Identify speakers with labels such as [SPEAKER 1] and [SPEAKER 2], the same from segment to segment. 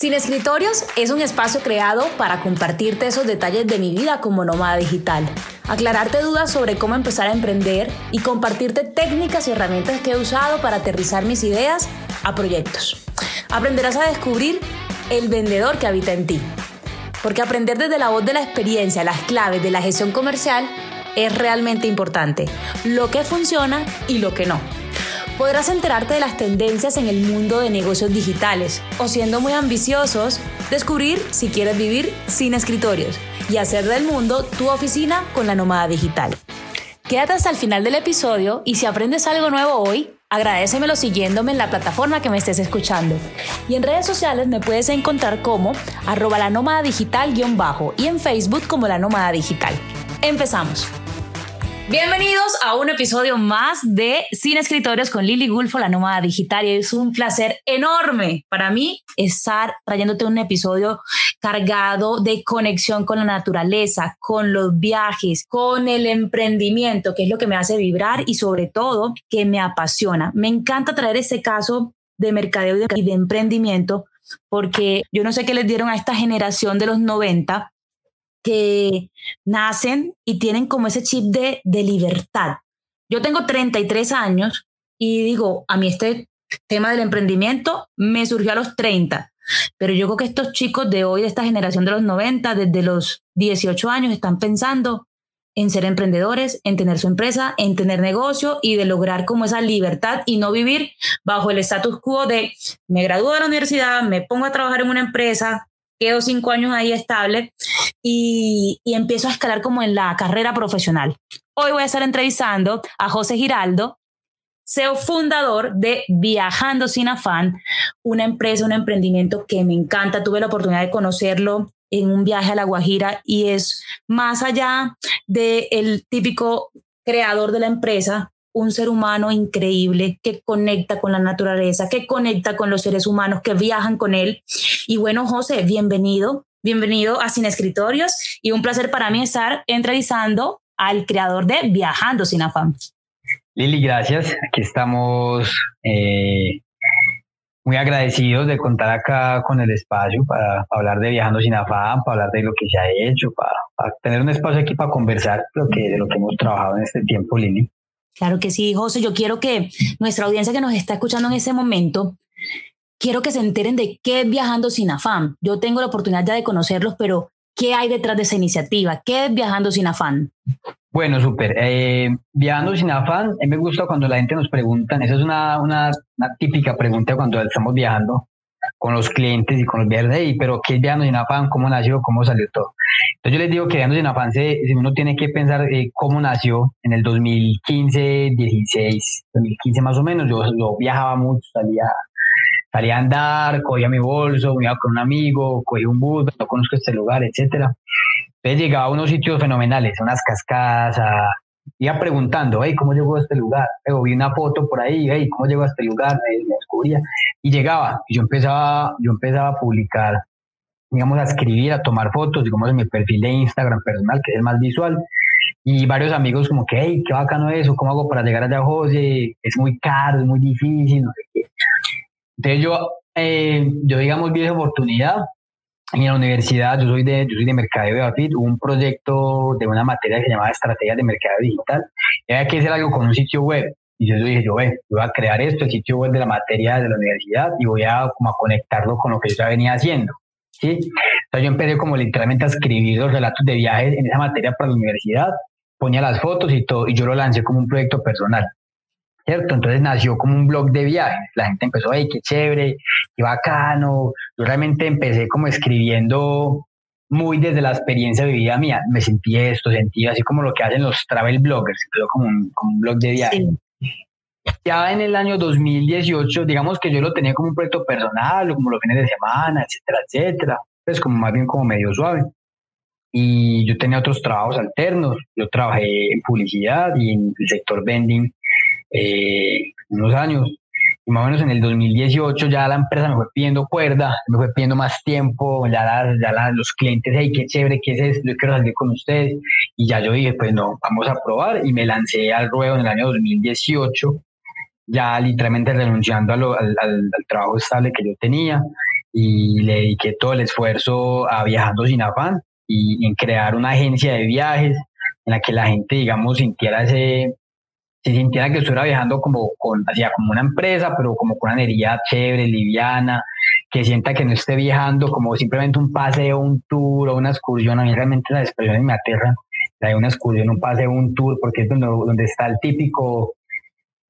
[SPEAKER 1] Sin Escritorios es un espacio creado para compartirte esos detalles de mi vida como nómada digital, aclararte dudas sobre cómo empezar a emprender y compartirte técnicas y herramientas que he usado para aterrizar mis ideas a proyectos. Aprenderás a descubrir el vendedor que habita en ti. Porque aprender desde la voz de la experiencia las claves de la gestión comercial es realmente importante. Lo que funciona y lo que no podrás enterarte de las tendencias en el mundo de negocios digitales o siendo muy ambiciosos, descubrir si quieres vivir sin escritorios y hacer del mundo tu oficina con la nómada digital. Quédate hasta el final del episodio y si aprendes algo nuevo hoy, agradecemelo siguiéndome en la plataforma que me estés escuchando. Y en redes sociales me puedes encontrar como arroba la nómada digital guion bajo y en Facebook como la nómada digital. Empezamos. Bienvenidos a un episodio más de Sin Escritorios con Lili Gulfo, la nómada digital. Y es un placer enorme para mí estar trayéndote un episodio cargado de conexión con la naturaleza, con los viajes, con el emprendimiento, que es lo que me hace vibrar y sobre todo que me apasiona. Me encanta traer este caso de mercadeo y de emprendimiento porque yo no sé qué les dieron a esta generación de los 90 que nacen y tienen como ese chip de, de libertad. Yo tengo 33 años y digo, a mí este tema del emprendimiento me surgió a los 30, pero yo creo que estos chicos de hoy, de esta generación de los 90, desde los 18 años, están pensando en ser emprendedores, en tener su empresa, en tener negocio y de lograr como esa libertad y no vivir bajo el status quo de me gradúo de la universidad, me pongo a trabajar en una empresa, quedo cinco años ahí estable y, empiezo a escalar como en la carrera profesional. Hoy voy a estar entrevistando a José Giraldo, CEO fundador de Viajando sin afán, una empresa, un emprendimiento que me encanta. Tuve la oportunidad de conocerlo en un viaje a La Guajira y es más allá del el típico creador de la empresa, un ser humano increíble que conecta con la naturaleza, que conecta con los seres humanos que viajan con él. Y bueno, José, bienvenido, bienvenido a Sin Escritorios y un placer para mí estar entrevistando al creador de Viajando sin afán.
[SPEAKER 2] Lili, gracias. Aquí estamos eh, muy agradecidos de contar acá con el espacio para, hablar de Viajando sin afán, para hablar de lo que se ha hecho, para, para tener un espacio aquí para conversar lo que, de lo que hemos trabajado en este tiempo, Lili.
[SPEAKER 1] Claro que sí, José. Yo quiero que nuestra audiencia que nos está escuchando en ese momento, quiero que se enteren de qué es Viajando sin afán. Yo tengo la oportunidad ya de conocerlos, pero ¿qué hay detrás de esa iniciativa? ¿Qué es Viajando sin afán?
[SPEAKER 2] Bueno, súper. Eh, viajando sin afán, a mí me gusta cuando la gente nos pregunta, esa es una, una típica pregunta cuando estamos viajando con los clientes y con los viajes, pero ¿qué es Viajando sin afán? ¿Cómo nació? ¿Cómo salió todo? Entonces yo les digo que Viajando sin afán, si uno tiene que pensar eh, cómo nació en el 2015, 16, 2015 más o menos, yo, yo viajaba mucho, salía salía a andar, cogía mi bolso, me iba con un amigo, cogía un bus, no conozco este lugar, etcétera. Entonces llegaba a unos sitios fenomenales, unas cascadas, a, iba preguntando, hey, ¿cómo llegó a este lugar? Luego vi una foto por ahí, hey, ¿cómo llegó a este lugar? Me, descubría. Y llegaba, y yo empezaba, yo empezaba a publicar, digamos, a escribir, a tomar fotos, digamos, en mi perfil de Instagram personal, que es el más visual. Y varios amigos como que, hey, qué bacano eso, ¿cómo hago para llegar allá, José? Es muy caro, es muy difícil, no sé qué. Entonces yo, eh, yo digamos, vi esa oportunidad en la universidad, yo soy de, yo soy de Mercadeo de Bafit, hubo un proyecto de una materia que se llamaba Estrategias de Mercado Digital, había que hacer algo con un sitio web. Y yo dije, yo voy a crear esto, el sitio web de la materia de la universidad, y voy a, como a conectarlo con lo que yo ya venía haciendo. ¿sí? Entonces yo empecé como literalmente a escribir los relatos de viajes en esa materia para la universidad, ponía las fotos y todo, y yo lo lancé como un proyecto personal. ¿Cierto? Entonces nació como un blog de viajes. La gente empezó, ¡ay, qué chévere, qué bacano! Yo realmente empecé como escribiendo muy desde la experiencia vivida mía. Me sentí esto, sentí así como lo que hacen los travel bloggers, como un, como un blog de viajes. Ya en el año 2018, digamos que yo lo tenía como un proyecto personal, como los fines de semana, etcétera, etcétera. Pues como más bien como medio suave. Y yo tenía otros trabajos alternos. Yo trabajé en publicidad y en el sector vending eh, unos años. Y más o menos en el 2018 ya la empresa me fue pidiendo cuerda, me fue pidiendo más tiempo, ya, ya los clientes, hey, qué chévere, qué es esto, yo quiero salir con ustedes. Y ya yo dije, pues no, vamos a probar. Y me lancé al ruedo en el año 2018, ya literalmente renunciando al, al, trabajo estable que yo tenía. y le dediqué todo el esfuerzo a Viajando sin afán y en crear una agencia de viajes en la que la gente, digamos, sintiera ese, se sintiera que estuviera viajando como con, hacia como una empresa, pero como con una energía chévere, liviana, que sienta que no esté viajando como simplemente un paseo, un tour o una excursión. A mí realmente las expresiones me aterran. Hay una excursión, un paseo, un tour, porque es donde, donde está el típico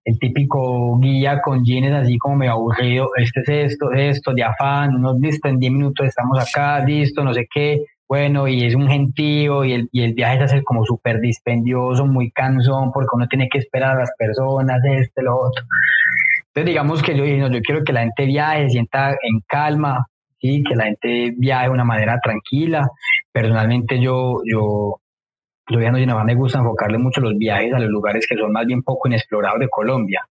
[SPEAKER 2] el típico guía con jeans así como me aburrido, este es esto, esto, de afán, unos listo, en 10 minutos estamos acá, listo, no sé qué, bueno, y es un gentío y el, y el viaje se hace como súper dispendioso, muy cansón, porque uno tiene que esperar a las personas, este, lo otro. Entonces digamos que yo dije, no, yo quiero que la gente viaje, sienta en calma, ¿sí? que la gente viaje de una manera tranquila. Personalmente yo, yo, yo ya no me gusta enfocarle mucho los viajes a los lugares que son más bien poco inexplorados de Colombia,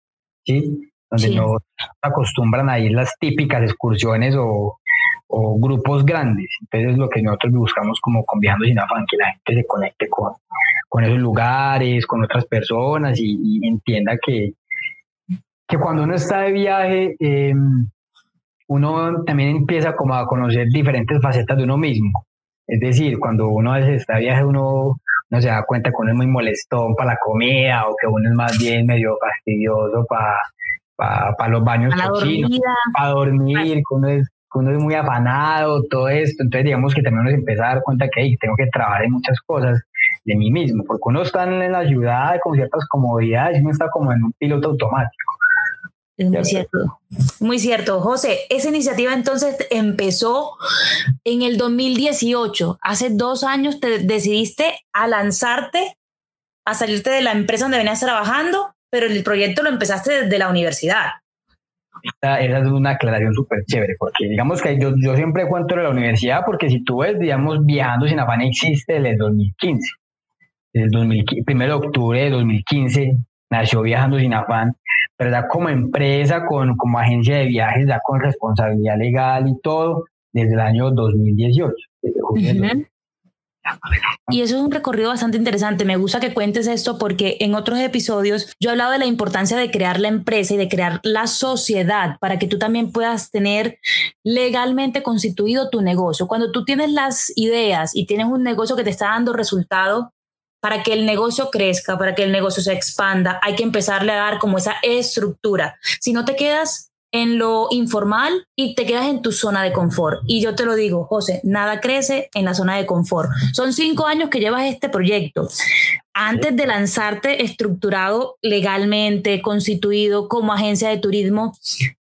[SPEAKER 2] ¿sí? Donde no acostumbran a ir las típicas excursiones o, o grupos grandes. Entonces es lo que nosotros buscamos como con Viajando Sin Afán, que la gente se conecte con, con esos lugares, con otras personas y, entienda que, que cuando uno está de viaje, em, uno también empieza como a conocer diferentes facetas de uno mismo. Es decir, cuando uno a veces está de viaje, uno no se da cuenta que uno es muy molestón para la comida o que uno es más bien medio fastidioso para para los baños para dormir, que uno, es, uno es muy afanado, todo esto. Entonces, digamos que también uno se empieza a dar cuenta que tengo que trabajar en muchas cosas de mí mismo, porque uno está en la ciudad con ciertas comodidades y uno está como en un piloto automático.
[SPEAKER 1] Es muy cierto. Muy cierto. José, esa iniciativa entonces empezó en el 2018. Hace dos años te decidiste a lanzarte, a salirte de la empresa donde venías trabajando, pero el proyecto lo empezaste desde la universidad.
[SPEAKER 2] Esa, es una aclaración súper chévere, porque digamos que yo, yo siempre cuento de la universidad, porque si tú ves, digamos, Viajando sin afán existe desde el 2015. Desde el 2015, primero de octubre de 2015 nació Viajando sin afán pero ya como empresa, con, como agencia de viajes, ya con responsabilidad legal y todo, desde el año 2018.
[SPEAKER 1] Y eso es un recorrido bastante interesante. Me gusta que cuentes esto porque en otros episodios yo he hablado de la importancia de crear la empresa y de crear la sociedad para que tú también puedas tener legalmente constituido tu negocio. Cuando tú tienes las ideas y tienes un negocio que te está dando resultado, para que el negocio crezca, para que el negocio se expanda, hay que empezarle a dar como esa estructura. Si no te quedas en lo informal y te quedas en tu zona de confort. Y yo te lo digo, José, nada crece en la zona de confort. Son cinco años que llevas este proyecto. Antes de lanzarte estructurado legalmente, constituido como agencia de turismo,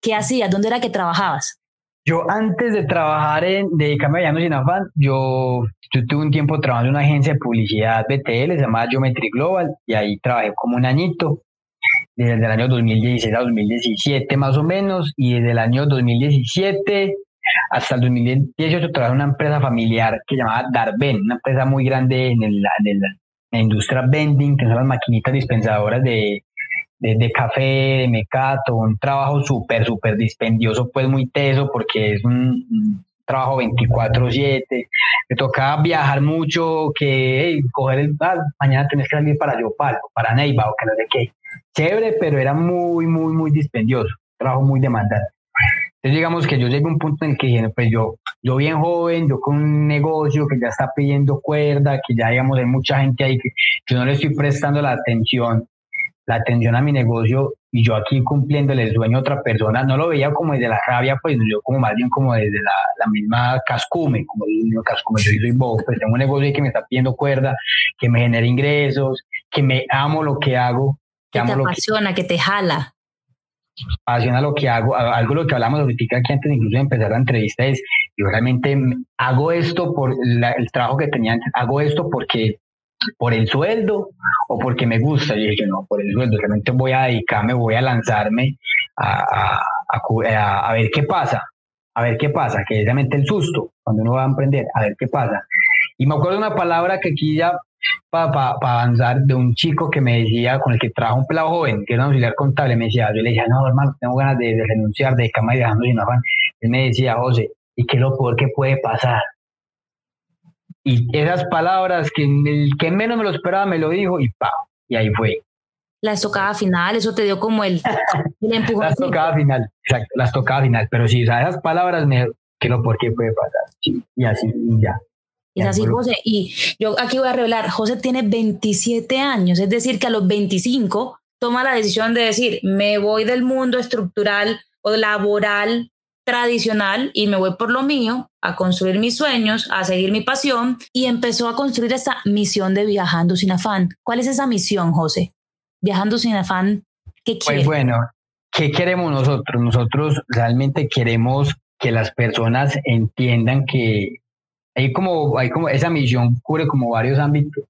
[SPEAKER 1] ¿qué hacías? ¿Dónde era que trabajabas?
[SPEAKER 2] Yo antes de trabajar en dedicarme a Llanos Sin Afán, yo, yo tuve un tiempo trabajando en una agencia de publicidad BTL, se llamaba Geometry Global, y ahí trabajé como un añito, desde el año 2016 a 2017 más o menos, y desde el año 2017 hasta el 2018 trabajé en una empresa familiar que llamaba Darben, una empresa muy grande en, la industria vending, que son las maquinitas dispensadoras de, café, de mecato, un trabajo súper, súper dispendioso, pues muy teso, porque es un, trabajo 24/7, me tocaba viajar mucho, que coger el, ah, mañana tenés que salir para Yopal, para Neiva, o que no sé qué. Chévere, pero era muy, muy, muy dispendioso, trabajo muy demandante. Entonces digamos que yo llegué a un punto en que pues yo, yo bien joven, yo con un negocio que ya está pidiendo cuerda, que ya digamos hay mucha gente ahí que yo no le estoy prestando la atención la atención a mi negocio y yo aquí cumpliendo el sueño a otra persona, no lo veía como desde la rabia, pues yo como más bien como desde la, la misma cascume, como digo, cascume, yo soy bobo, pues tengo un negocio que me está pidiendo cuerda, que me genera ingresos, que me amo lo que hago.
[SPEAKER 1] Que, te apasiona, que, te jala.
[SPEAKER 2] Apasiona lo que hago, algo lo que hablamos ahorita aquí antes incluso de empezar la entrevista es, yo realmente hago esto por el trabajo que tenía antes, hago esto porque por el sueldo o porque me gusta. Y dije, no, por el sueldo, realmente voy a dedicarme, voy a lanzarme a, a, a, ver qué pasa, a ver qué pasa, que es realmente el susto cuando uno va a emprender, a ver qué pasa. Y me acuerdo de una palabra que aquí ya para pa, avanzar de un chico que me decía, con el que trabaja un pelado joven, que era un auxiliar contable, me decía, yo le decía, no, hermano, tengo ganas de, renunciar, de cama y dejando sin afán. Él me decía, José, ¿y qué es lo peor que puede pasar? Y esas palabras que el que menos me lo esperaba me lo dijo y pa, y ahí fue.
[SPEAKER 1] La estocada final, eso te dio como el,
[SPEAKER 2] el empujón. la estocada final, exacto, la estocada final. Pero sí, esas palabras me, ¿Qué lo por qué puede pasar? y así, ya.
[SPEAKER 1] Es así, José. Y yo aquí voy a revelar, José tiene 27 años, es decir, que a los 25 toma la decisión de decir, me voy del mundo estructural o laboral tradicional y me voy por lo mío, a construir mis sueños, a seguir mi pasión y empezó a construir esa misión de viajando sin afán. ¿Cuál es esa misión, José? Viajando sin afán, ¿qué
[SPEAKER 2] pues quiere? Pues bueno, ¿qué queremos nosotros? Nosotros realmente queremos que las personas entiendan que hay como, hay como esa misión cubre como varios ámbitos,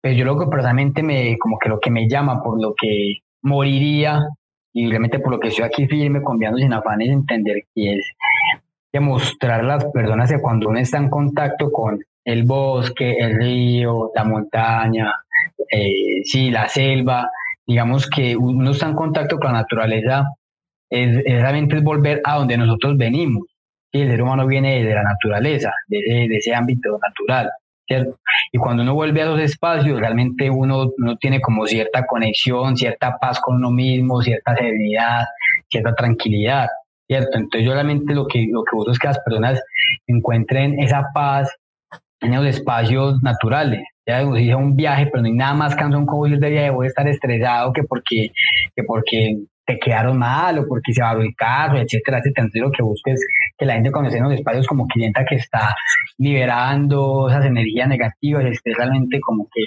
[SPEAKER 2] pero yo lo que personalmente me, como que lo que me llama, por lo que moriría y realmente por lo que estoy aquí firme, confiando sin afán, es entender que es demostrar a las personas que cuando uno está en contacto con el bosque, el río, la montaña, eh, sí, la selva, digamos que uno está en contacto con la naturaleza, es, realmente es volver a donde nosotros venimos. ¿Sí? El ser humano viene de la naturaleza, de, de ese ámbito natural. ¿cierto? Y cuando uno vuelve a esos espacios, realmente uno, uno tiene como cierta conexión, cierta paz con uno mismo, cierta serenidad, cierta tranquilidad, ¿cierto? Entonces yo realmente lo que, lo que busco es que las personas encuentren esa paz en esos espacios naturales. Ya dice un viaje, pero no hay nada más cansón como ir de viaje, voy a estar estresado que porque, que porque te quedaron mal o porque se va a el carro, etcétera, etcétera. Entonces lo que busco es que la gente conozca los espacios como clienta que está liberando esas energías negativas, esté realmente como que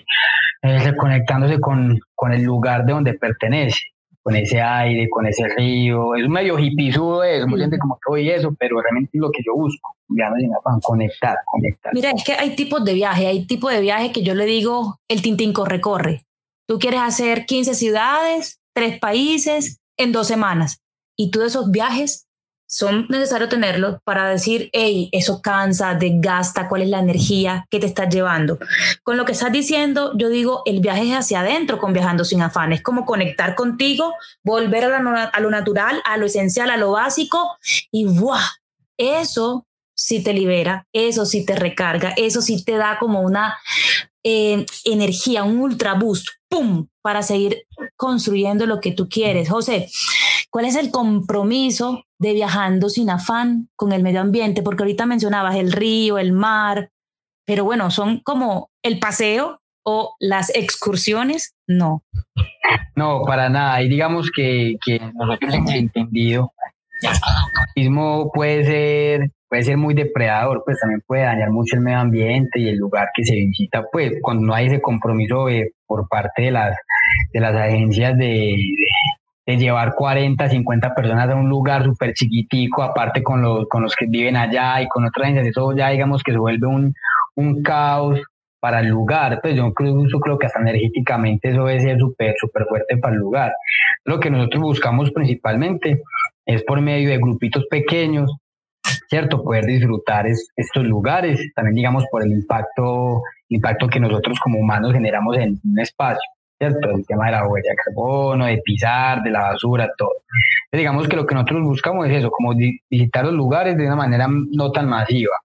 [SPEAKER 2] eh, reconectándose con, con el lugar de donde pertenece, con ese aire, con ese río. Es un medio hipisudo es muy gente como que oye eso, pero realmente es lo que yo busco, ya no conectar, conectar.
[SPEAKER 1] Mira, es que hay tipos de viaje, hay tipos de viaje que yo le digo el tintín corre, corre. Tú quieres hacer 15 ciudades, tres países, en dos semanas. Y tú esos viajes son necesarios tenerlos para decir, hey, eso cansa, desgasta, cuál es la energía que te estás llevando. Con lo que estás diciendo, yo digo, el viaje es hacia adentro con Viajando sin afán, es como conectar contigo, volver a, a lo natural, a lo esencial, a lo básico, y ¡buah! Eso sí te libera, eso sí te recarga, eso sí te da como una eh, energía, un ultra boost, ¡pum!, para seguir construyendo lo que tú quieres. José, ¿cuál es el compromiso de viajando sin afán con el medio ambiente? Porque ahorita mencionabas el río, el mar, pero bueno, son como el paseo o las excursiones, no.
[SPEAKER 2] No, para nada. Y digamos que, que nosotros hemos entendido, el mismo puede ser puede ser muy depredador, pues también puede dañar mucho el medio ambiente y el lugar que se visita, pues cuando no hay ese compromiso por parte de las, de las agencias de, de, llevar 40, 50 personas a un lugar súper chiquitico, aparte con los, con los que viven allá y con otras agencias, eso ya digamos que se vuelve un, un caos para el lugar, pues yo creo, yo creo que hasta energéticamente eso debe ser súper, súper fuerte para el lugar. Lo que nosotros buscamos principalmente es por medio de grupitos pequeños, ¿cierto? Poder disfrutar estos lugares, también digamos por el impacto, impacto que nosotros como humanos generamos en un espacio, ¿cierto? El tema de la huella de carbono, de pisar, de la basura, todo. digamos que lo que nosotros buscamos es eso, como visitar los lugares de una manera no tan masiva.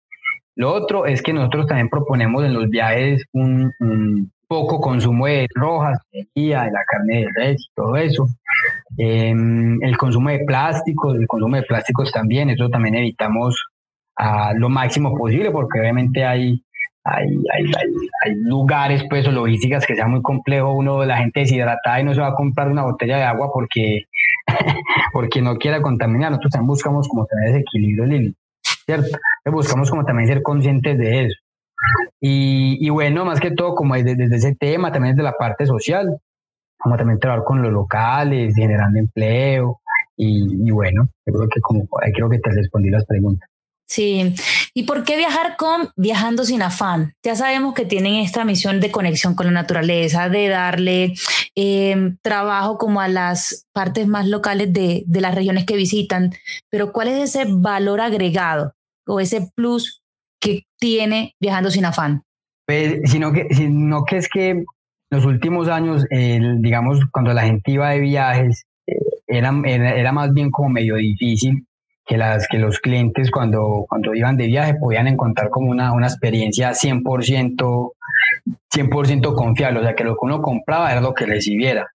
[SPEAKER 2] Lo otro es que nosotros también proponemos en los viajes un, poco consumo de rojas, de guía, de la carne de res y todo eso. Em, el consumo de plásticos, el consumo de plásticos también, eso también evitamos a lo máximo posible porque obviamente hay, hay, hay, hay, lugares pues o logísticas que sea muy complejo uno la gente deshidratada y no se va a comprar una botella de agua porque porque no quiera contaminar. Nosotros también buscamos como tener ese equilibrio cierto buscamos como también ser conscientes de eso. Y, y bueno más que todo como desde, desde ese tema también desde la parte social como también trabajar con los locales, generando empleo y, bueno, creo que como creo que te respondí las preguntas.
[SPEAKER 1] Sí, ¿y por qué viajar con Viajando sin afán? Ya sabemos que tienen esta misión de conexión con la naturaleza, de darle em, trabajo como a las partes más locales de, de las regiones que visitan, pero ¿cuál es ese valor agregado o ese plus que tiene Viajando sin afán?
[SPEAKER 2] Pues, sino que, sino que es que los últimos años, digamos, cuando la gente iba de viajes, eh, era, era, más bien como medio difícil que, las, que los clientes cuando, cuando iban de viaje podían encontrar como una, una experiencia 100%, 100 confiable, o sea, que lo que uno compraba era lo que recibiera.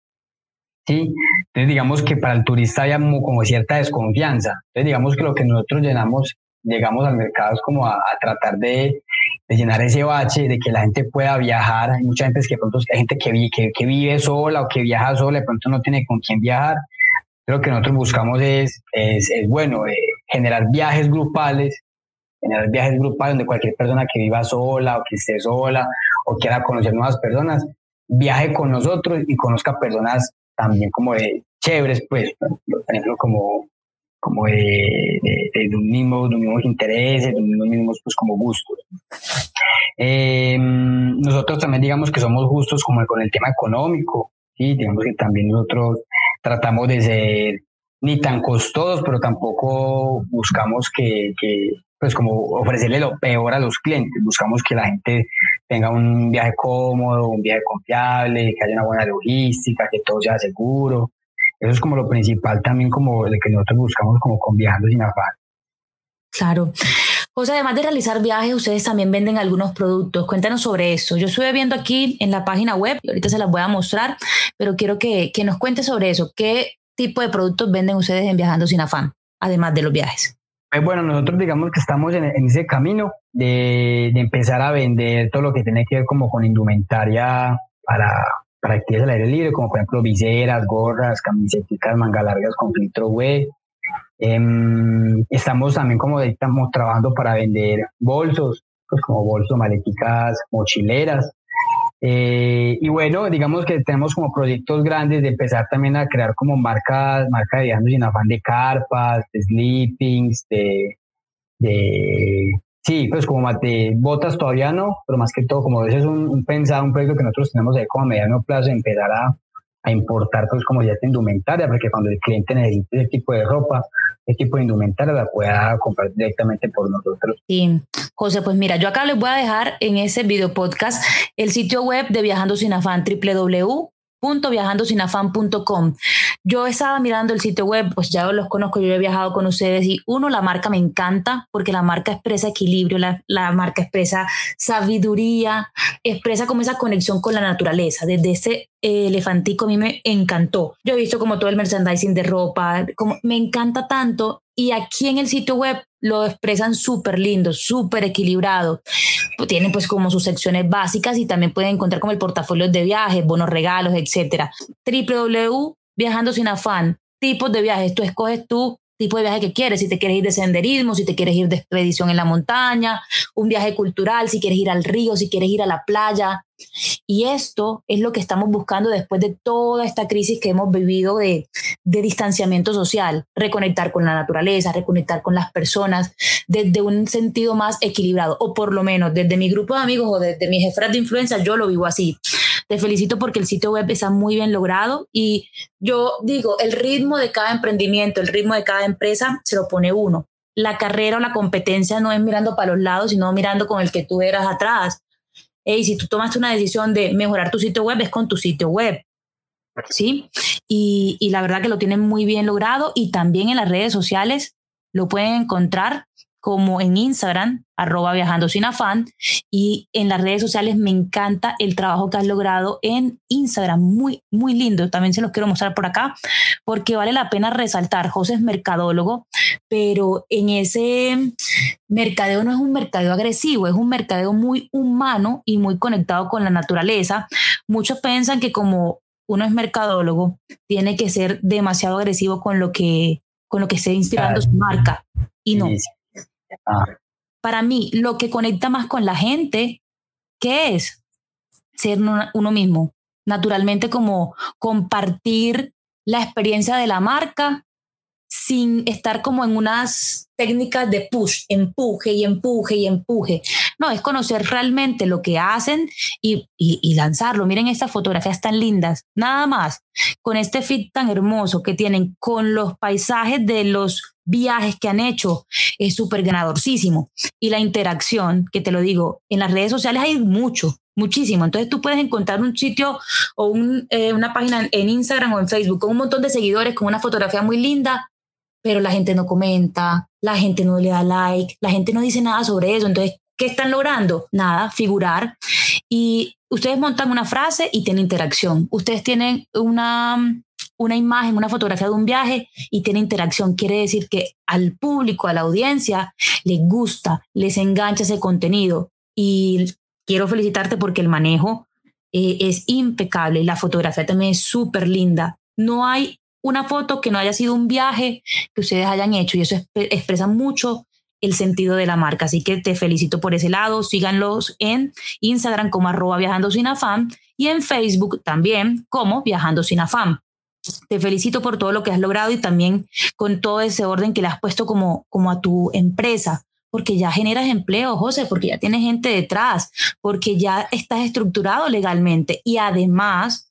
[SPEAKER 2] ¿sí? Entonces, digamos que para el turista había como, cierta desconfianza. Entonces, digamos que lo que nosotros llenamos llegamos al mercado es como a, tratar de, llenar ese bache, de que la gente pueda viajar. Hay mucha gente que de pronto hay gente que, que, que vive sola o que viaja sola, de pronto no tiene con quién viajar. Lo que nosotros buscamos es, es, bueno, eh, generar viajes grupales, generar viajes grupales donde cualquier persona que viva sola o que esté sola o quiera conocer nuevas personas, viaje con nosotros y conozca personas también como de chéveres, pues, por ejemplo, como, como de, de, un mismo, de mismos intereses, de unos mismos, pues, como gustos. Em, nosotros también digamos que somos justos como con el tema económico, ¿sí? digamos que también nosotros tratamos de ser ni tan costosos, pero tampoco buscamos que, que, pues como ofrecerle lo peor a los clientes. Buscamos que la gente tenga un viaje cómodo, un viaje confiable, que haya una buena logística, que todo sea seguro. Eso es como lo principal también como de que nosotros buscamos como con Viajando sin afán.
[SPEAKER 1] Claro. José, además de realizar viajes, ustedes también venden algunos productos. Cuéntanos sobre eso. Yo estuve viendo aquí en la página web y ahorita se las voy a mostrar, pero quiero que, que nos cuente sobre eso. ¿Qué tipo de productos venden ustedes en Viajando sin afán, además de los viajes?
[SPEAKER 2] Pues bueno, nosotros digamos que estamos en, ese camino de, de, empezar a vender todo lo que tiene que ver como con indumentaria para, para actividades al aire libre, como por ejemplo viseras, gorras, camisetas, manga largas con filtro web. Em, estamos también como estamos trabajando para vender bolsos, pues como bolsos, maleticas, mochileras. Eh, y bueno, digamos que tenemos como proyectos grandes de empezar también a crear como marcas, marcas de sin afán de carpas, de sleepings, de, sí, pues como de botas todavía no, pero más que todo como ese es un, un pensado, un proyecto que nosotros tenemos ahí como a mediano plazo, empezar a, a importar pues como ya esta indumentaria, porque cuando el cliente necesite ese tipo de ropa, ese tipo de indumentaria la pueda comprar directamente por nosotros.
[SPEAKER 1] Sí, José, pues mira, yo acá les voy a dejar en ese video podcast el sitio web de Viajando Sin Afán, www viajandosinafan.com. Yo estaba mirando el sitio web, pues ya los conozco, yo he viajado con ustedes y uno, la marca me encanta porque la marca expresa equilibrio, la, la marca expresa sabiduría, expresa como esa conexión con la naturaleza. Desde ese elefantico a mí me encantó. Yo he visto como todo el merchandising de ropa, como me encanta tanto y aquí en el sitio web lo expresan súper lindo, súper equilibrado. Tienen pues como sus secciones básicas y también pueden encontrar como el portafolio de viajes, bonos regalos, etcétera. www Viajando sin afán, tipos de viajes, tú escoges tú tipo de viaje que quieres, si te quieres ir de senderismo, si te quieres ir de expedición en la montaña, un viaje cultural, si quieres ir al río, si quieres ir a la playa. Y esto es lo que estamos buscando después de toda esta crisis que hemos vivido de, distanciamiento social, reconectar con la naturaleza, reconectar con las personas desde un sentido más equilibrado, o por lo menos desde mi grupo de amigos o desde mi jefras de influencia, yo lo vivo así. Te felicito porque el sitio web está muy bien logrado y yo digo, el ritmo de cada emprendimiento, el ritmo de cada empresa se lo pone uno. La carrera o la competencia no es mirando para los lados, sino mirando con el que tú eras atrás. Y si tú tomaste una decisión de mejorar tu sitio web, es con tu sitio web. ¿Sí? Y, y la verdad que lo tienen muy bien logrado y también en las redes sociales lo pueden encontrar como en Instagram, arroba viajando sin afán, y en las redes sociales me encanta el trabajo que has logrado en Instagram, muy, muy lindo, también se los quiero mostrar por acá, porque vale la pena resaltar, José es mercadólogo, pero en ese mercadeo no es un mercadeo agresivo, es un mercadeo muy humano y muy conectado con la naturaleza. Muchos piensan que como uno es mercadólogo, tiene que ser demasiado agresivo con lo que con lo que esté inspirando su marca. Y no, Para mí, lo que conecta más con la gente, ¿qué es? Ser uno mismo. Naturalmente, como compartir la experiencia de la marca sin estar como en unas técnicas de push, empuje y empuje y empuje. No, es conocer realmente lo que hacen y, y, lanzarlo. Miren estas fotografías tan lindas, nada más, con este fit tan hermoso que tienen, con los paisajes de los viajes que han hecho, es súper ganadorcísimo. Y la interacción, que te lo digo, en las redes sociales hay mucho, muchísimo. Entonces tú puedes encontrar un sitio o un, eh, una página en Instagram o en Facebook con un montón de seguidores, con una fotografía muy linda, pero la gente no comenta, la gente no le da like, la gente no dice nada sobre eso. Entonces, ¿qué están logrando? Nada, figurar. Y ustedes montan una frase y tienen interacción. Ustedes tienen una una imagen, una fotografía de un viaje y tiene interacción. Quiere decir que al público, a la audiencia, les gusta, les engancha ese contenido. Y quiero felicitarte porque el manejo eh, es impecable. La fotografía también es súper linda. No hay una foto que no haya sido un viaje que ustedes hayan hecho y eso expresa mucho el sentido de la marca. Así que te felicito por ese lado. Síganlos en Instagram como arroba viajando sin afán y en Facebook también como viajando sin afán. Te felicito por todo lo que has logrado y también con todo ese orden que le has puesto como, como a tu empresa, porque ya generas empleo, José, porque ya tienes gente detrás, porque ya estás estructurado legalmente y además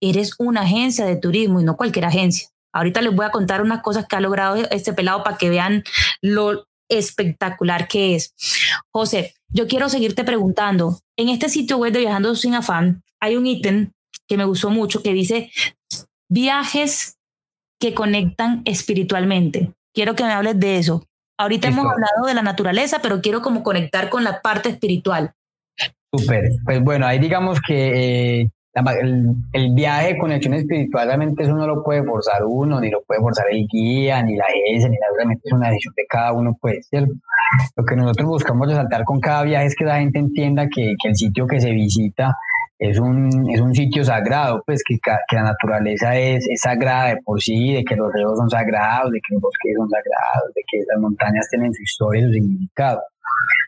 [SPEAKER 1] eres una agencia de turismo y no cualquier agencia. Ahorita les voy a contar unas cosas que ha logrado este pelado para que vean lo espectacular que es. José, yo quiero seguirte preguntando, en este sitio web de Viajando sin afán hay un ítem que me gustó mucho que dice viajes que conectan espiritualmente. Quiero que me hables de eso. Ahorita hemos hablado de la naturaleza, pero quiero como conectar con la parte espiritual.
[SPEAKER 2] Súper. Pues bueno, ahí digamos que eh, el, viaje de conexión espiritual realmente eso no lo puede forzar uno, ni lo puede forzar el guía, ni la agencia, ni nada, realmente es una decisión de cada uno, pues, ¿cierto? Lo que nosotros buscamos resaltar con cada viaje es que la gente entienda que, que el sitio que se visita es un, es un sitio sagrado, pues que, que la naturaleza es, es, sagrada de por sí, de que los ríos son sagrados, de que los bosques son sagrados, de que las montañas tienen su historia, su significado.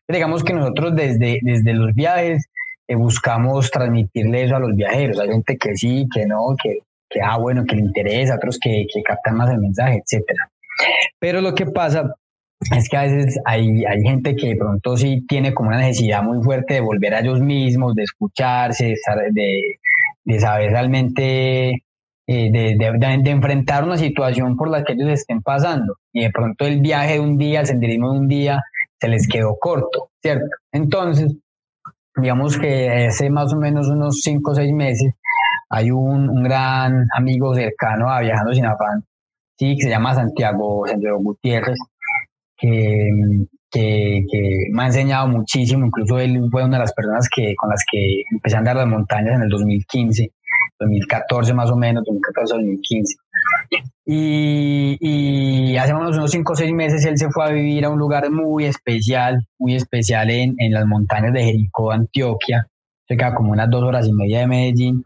[SPEAKER 2] digamos que nosotros desde, desde los viajes buscamos transmitirle eso a los viajeros. Hay gente que sí, que no, que, que ah, bueno, que le interesa, otros que, que captan más el mensaje, etcétera. Pero lo que pasa es que a veces hay, hay gente que de pronto sí tiene como una necesidad muy fuerte de volver a ellos mismos, de escucharse, de, de saber realmente, eh, de, de, de, enfrentar una situación por la que ellos estén pasando. Y de pronto el viaje de un día, el senderismo de un día, se les quedó corto, ¿cierto? Entonces, digamos que hace más o menos unos cinco o seis meses hay un, un, gran amigo cercano a Viajando Sin Afán, sí, que se llama Santiago, Santiago Gutiérrez, que, que, que, me ha enseñado muchísimo, incluso él fue una de las personas que, con las que empecé a andar las montañas en el 2015, 2014 más o menos, 2014-2015. Y, y, hace unos, unos cinco o seis meses él se fue a vivir a un lugar muy especial, muy especial en, en las montañas de Jericó, Antioquia, cerca como unas dos horas y media de Medellín,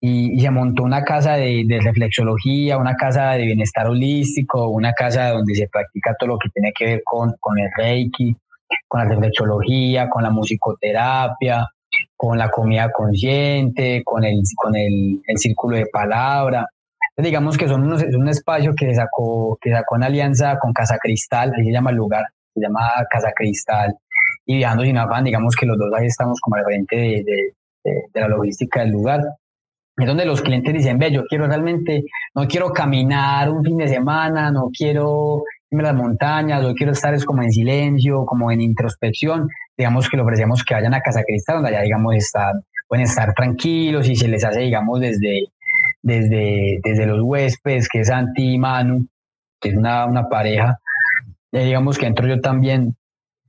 [SPEAKER 2] y, se montó una casa de, de, reflexología, una casa de bienestar holístico, una casa donde se practica todo lo que tiene que ver con, con el reiki, con la reflexología, con la musicoterapia, con la comida consciente, con el, con el, el círculo de palabra digamos que son unos, es un espacio que sacó, que sacó en alianza con Casa Cristal, ahí se llama el lugar, se llama Casa Cristal, y viajando sin afán, digamos que los dos ahí estamos como al frente de, de, de, la logística del lugar. Es donde los clientes dicen, ve, yo quiero realmente, no quiero caminar un fin de semana, no quiero irme a las montañas, no quiero estar es como en silencio, como en introspección. Digamos que le ofrecemos que vayan a Casa Cristal, donde allá, digamos, están, pueden estar tranquilos y se les hace, digamos, desde, desde, desde los huéspedes, que es Santi y Manu, que es una, una pareja. Eh, digamos que entro yo también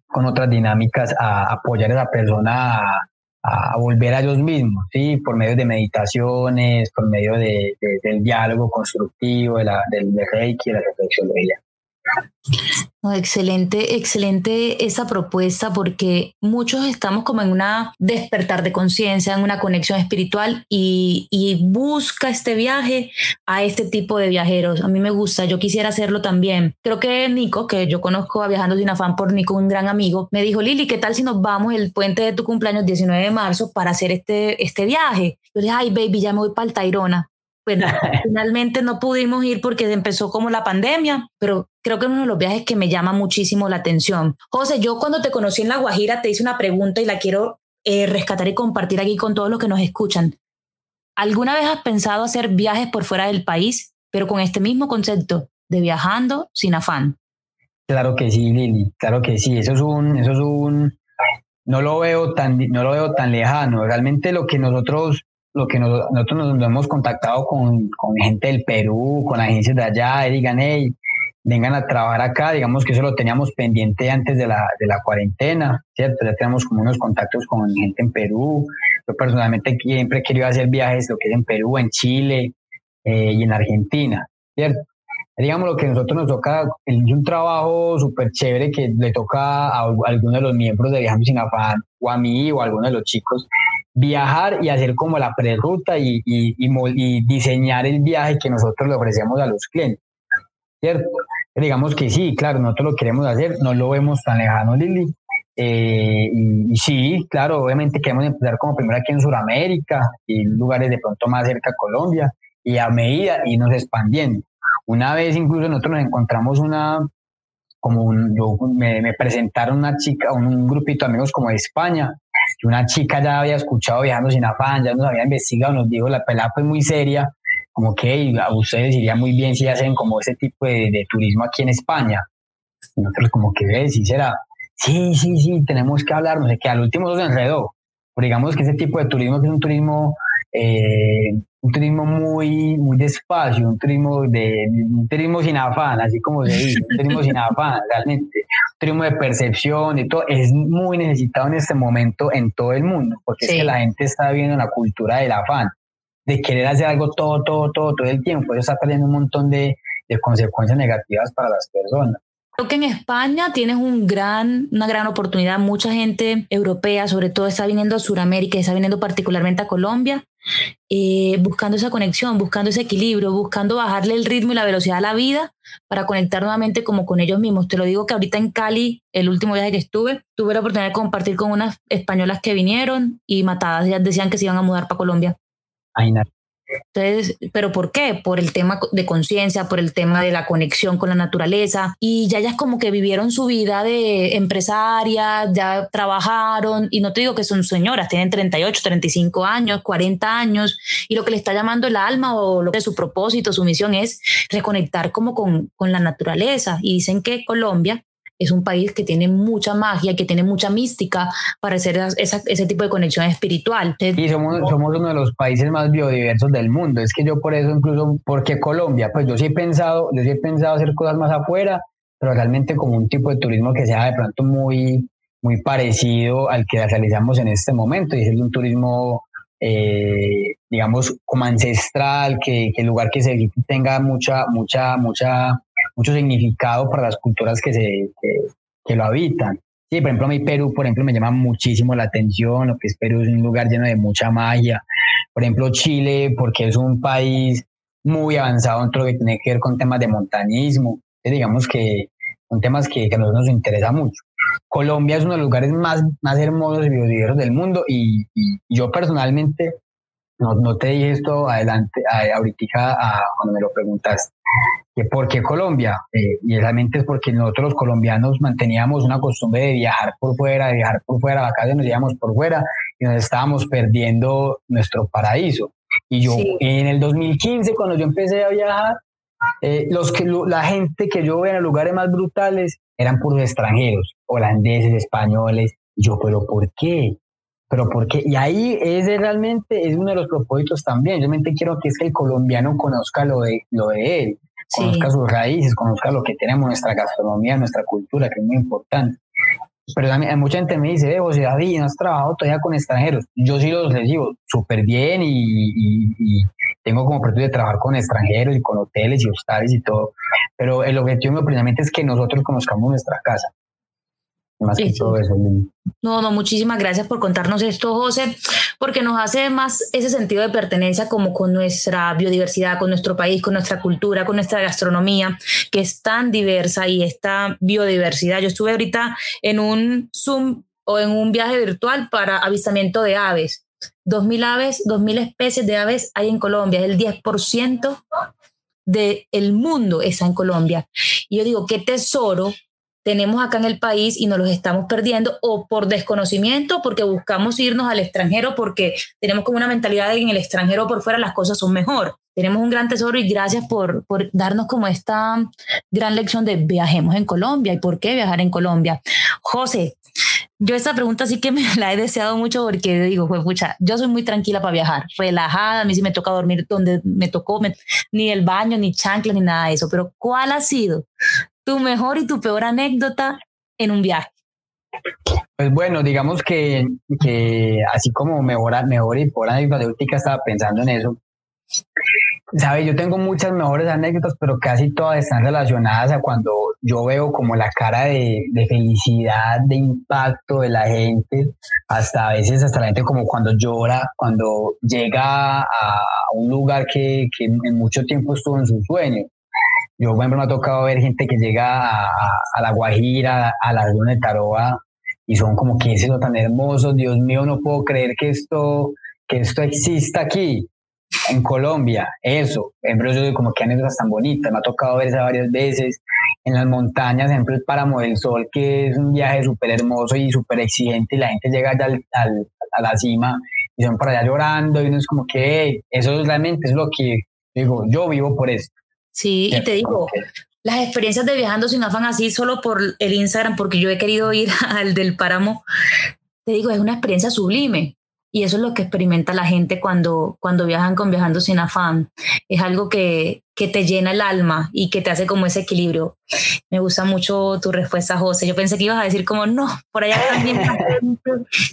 [SPEAKER 2] con otras dinámicas a apoyar a esa persona a, volver a ellos mismos, ¿sí? por medio de meditaciones, por medio de, del diálogo constructivo, de la, del, del reiki, de la reflexología
[SPEAKER 1] excelente, excelente esa propuesta porque muchos estamos como en una despertar de conciencia, en una conexión espiritual y, y, busca este viaje a este tipo de viajeros. A mí me gusta, yo quisiera hacerlo también. Creo que Nico, que yo conozco a Viajando sin afán por Nico, un gran amigo, me dijo, Lili, ¿qué tal si nos vamos el puente de tu cumpleaños 19 de marzo para hacer este, este viaje? Yo le dije, ay, baby, ya me voy para el Tairona. Bueno, finalmente no pudimos ir porque empezó como la pandemia, pero creo que es uno de los viajes que me llama muchísimo la atención. José, yo cuando te conocí en La Guajira te hice una pregunta y la quiero eh, rescatar y compartir aquí con todos los que nos escuchan. ¿Alguna vez has pensado hacer viajes por fuera del país, pero con este mismo concepto de viajando sin afán?
[SPEAKER 2] Claro que sí, Lili, claro que sí. Eso es un, eso es un, no lo veo tan, no lo veo tan lejano. Realmente lo que nosotros lo que nosotros nos, hemos contactado con, con, gente del Perú, con agencias de allá, y digan, hey, vengan a trabajar acá, digamos que eso lo teníamos pendiente antes de la, de la cuarentena, ¿cierto? Ya tenemos como unos contactos con gente en Perú, yo personalmente siempre he querido hacer viajes, lo que es en Perú, en Chile, eh, y en Argentina, ¿cierto? Digamos lo que nosotros nos toca, es un trabajo súper chévere que le toca a alguno de los miembros de Viajamos Sin Afán, o a mí, o a alguno de los chicos, viajar y hacer como la preruta y, y, y, diseñar el viaje que nosotros le ofrecemos a los clientes, ¿cierto? Digamos que sí, claro, nosotros lo queremos hacer, no lo vemos tan lejano, Lili, eh, y, sí, claro, obviamente queremos empezar como primero aquí en Sudamérica y lugares de pronto más cerca a Colombia y a medida irnos expandiendo. Una vez incluso nosotros nos encontramos una, como un, me, presentaron una chica, un, grupito de amigos como de España, y una chica ya había escuchado Viajando sin afán, ya nos había investigado, nos dijo, la pelada fue muy seria, como que a ustedes iría muy bien si hacen como ese tipo de, turismo aquí en España. Y nosotros como que, ves, sí será sí, sí, sí, tenemos que hablar, no sé qué, al último se enredó. Pero digamos que ese tipo de turismo que es un turismo, eh, un turismo muy, muy despacio, un turismo de, un turismo sin afán, así como se dice, un turismo sin afán, realmente, un turismo de percepción y todo, es muy necesitado en este momento en todo el mundo, porque es que la gente está viendo la cultura del afán, de querer hacer algo todo, todo, todo, todo el tiempo, eso está trayendo un montón de, de consecuencias negativas para las personas.
[SPEAKER 1] Creo que en España tienes un gran, una gran oportunidad. Mucha gente europea, sobre todo, está viniendo a Sudamérica, está viniendo particularmente a Colombia, eh, buscando esa conexión, buscando ese equilibrio, buscando bajarle el ritmo y la velocidad a la vida para conectar nuevamente como con ellos mismos. Te lo digo que ahorita en Cali, el último viaje que estuve, tuve la oportunidad de compartir con unas españolas que vinieron y matadas, ya decían que se iban a mudar para Colombia.
[SPEAKER 2] Ay,
[SPEAKER 1] entonces, ¿pero por qué? Por el tema de conciencia, por el tema de la conexión con la naturaleza. Y ya ellas como que vivieron su vida de empresaria, ya trabajaron, y no te digo que son señoras, tienen 38, 35 años, 40 años, y lo que le está llamando el alma o lo que es su propósito, su misión es reconectar como con, con la naturaleza. Y dicen que Colombia es un país que tiene mucha magia, que tiene mucha mística para hacer ese tipo de conexión espiritual.
[SPEAKER 2] Y somos, somos uno de los países más biodiversos del mundo. Es que yo por eso incluso, porque Colombia, pues yo sí he pensado, yo sí he pensado hacer cosas más afuera, pero realmente como un tipo de turismo que sea de pronto muy, muy parecido al que realizamos en este momento, y es un turismo eh, digamos, como ancestral, que, que, el lugar que se tenga mucha, mucha, mucha mucho significado para las culturas que, se, que, lo habitan. Sí, por ejemplo, a mí Perú, por ejemplo, me llama muchísimo la atención, lo que es Perú es un lugar lleno de mucha magia. Por ejemplo, Chile, porque es un país muy avanzado en todo lo que tiene que ver con temas de montañismo. digamos que son temas que, que, a nosotros nos interesa mucho. Colombia es uno de los lugares más, más hermosos y biodiversos del mundo y, yo personalmente, no, no, te dije esto adelante, ahorita cuando me lo preguntaste, ¿Por qué Colombia? Eh, y realmente es porque nosotros los colombianos manteníamos una costumbre de viajar por fuera, de viajar por fuera, vacaciones nos íbamos por fuera y nos estábamos perdiendo nuestro paraíso. Y yo en el 2015, cuando yo empecé a viajar, eh, los que, la gente que yo veía en los lugares más brutales eran puros extranjeros, holandeses, españoles. Y yo, pero ¿por qué? Pero ¿por qué? Y ahí ese realmente es uno de los propósitos también. Yo realmente quiero que es que el colombiano conozca lo de, lo de él, conozca sus raíces, conozca lo que tenemos, nuestra gastronomía, nuestra cultura, que es muy importante. Pero también mucha gente me dice, José David, ¿no has trabajado todavía con extranjeros? Yo sí los recibo súper bien y, tengo como proyecto de trabajar con extranjeros y con hoteles y hostales y todo. Pero el objetivo precisamente es que nosotros conozcamos nuestra casa. Más que todo eso.
[SPEAKER 1] No, no, muchísimas gracias por contarnos esto, José, porque nos hace más ese sentido de pertenencia como con nuestra biodiversidad, con nuestro país, con nuestra cultura, con nuestra gastronomía, que es tan diversa y esta biodiversidad. Yo estuve ahorita en un Zoom o en un viaje virtual para avistamiento de aves. Dos mil aves, dos mil especies de aves hay en Colombia, es el 10% del mundo está en Colombia. Y yo digo, qué tesoro tenemos acá en el país y nos los estamos perdiendo o por desconocimiento, porque buscamos irnos al extranjero, porque tenemos como una mentalidad de que en el extranjero por fuera las cosas son mejor. Tenemos un gran tesoro y gracias por, por darnos como esta gran lección de viajemos en Colombia y por qué viajar en Colombia. José, yo esta pregunta sí que me la he deseado mucho porque digo, pues pucha, yo soy muy tranquila para viajar, relajada, a mí sí me toca dormir donde me tocó, ni el baño, ni chanclas, ni nada de eso, pero ¿cuál ha sido tu mejor y tu peor anécdota en un viaje?
[SPEAKER 2] Pues bueno, digamos que, que así como mejor, mejor y peor anécdota, estaba pensando en eso. sabes, yo tengo muchas mejores anécdotas, pero casi todas están relacionadas a cuando yo veo como la cara de, felicidad, de impacto de la gente, hasta a veces hasta la gente como cuando llora, cuando llega a un lugar que, que en mucho tiempo estuvo en su sueño. Yo, por ejemplo, me ha tocado ver gente que llega a, La Guajira, a la zona de Taroa, y son como, ¿qué es eso tan hermoso? Dios mío, no puedo creer que esto, que esto exista aquí, en Colombia. Eso, por ejemplo, yo como, qué anécdotas tan bonitas. Me ha tocado ver eso varias veces. En las montañas, ejemplo, el Páramo del Sol, que es un viaje súper hermoso y súper exigente, y la gente llega allá al, a la cima y son para allá llorando, y uno es como que, eso realmente es lo que digo, yo vivo por eso.
[SPEAKER 1] Sí, y te digo, las experiencias de viajando sin afán así solo por el Instagram, porque yo he querido ir al del páramo, te digo, es una experiencia sublime. Y eso es lo que experimenta la gente cuando, cuando viajan con Viajando sin afán. Es algo que, que te llena el alma y que te hace como ese equilibrio. Me gusta mucho tu respuesta, José. Yo pensé que ibas a decir como, no, por allá también